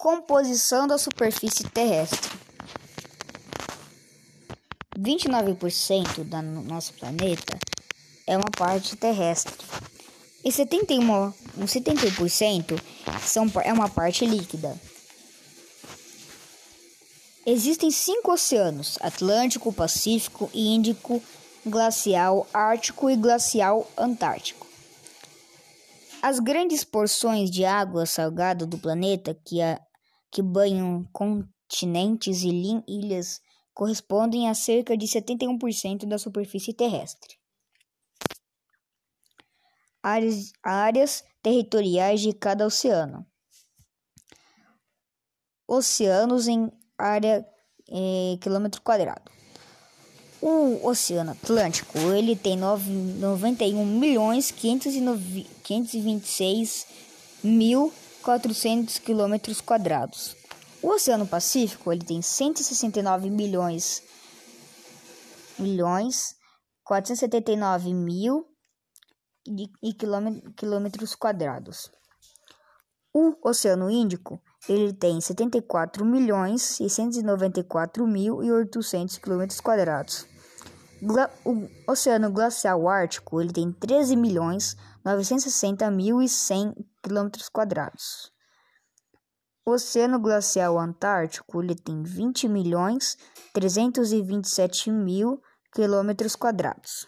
Composição da superfície terrestre. 29% do nosso planeta é uma parte terrestre. E 71, 71% são, é uma parte líquida. Existem cinco oceanos: Atlântico, Pacífico, Índico, Glacial, Ártico e Glacial Antártico. As grandes porções de água salgada do planeta que, a, que banham continentes e ilhas correspondem a cerca de 71% da superfície terrestre. Áreas, áreas territoriais de cada oceano. Oceanos em área eh, quilômetro quadrado. O Oceano Atlântico ele tem 9, 91 milhões 526 mil 400 quilômetros quadrados. O Oceano Pacífico ele tem 169 milhões milhões 479 mil e quilômetros quadrados. O Oceano Índico ele tem 74 milhões 694 mil e 800 quilômetros quadrados. O Oceano Glacial Ártico ele tem 13 milhões 960 mil e 100 quilômetros quadrados. O Oceano Glacial Antártico ele tem 20 milhões 327 mil quilômetros quadrados.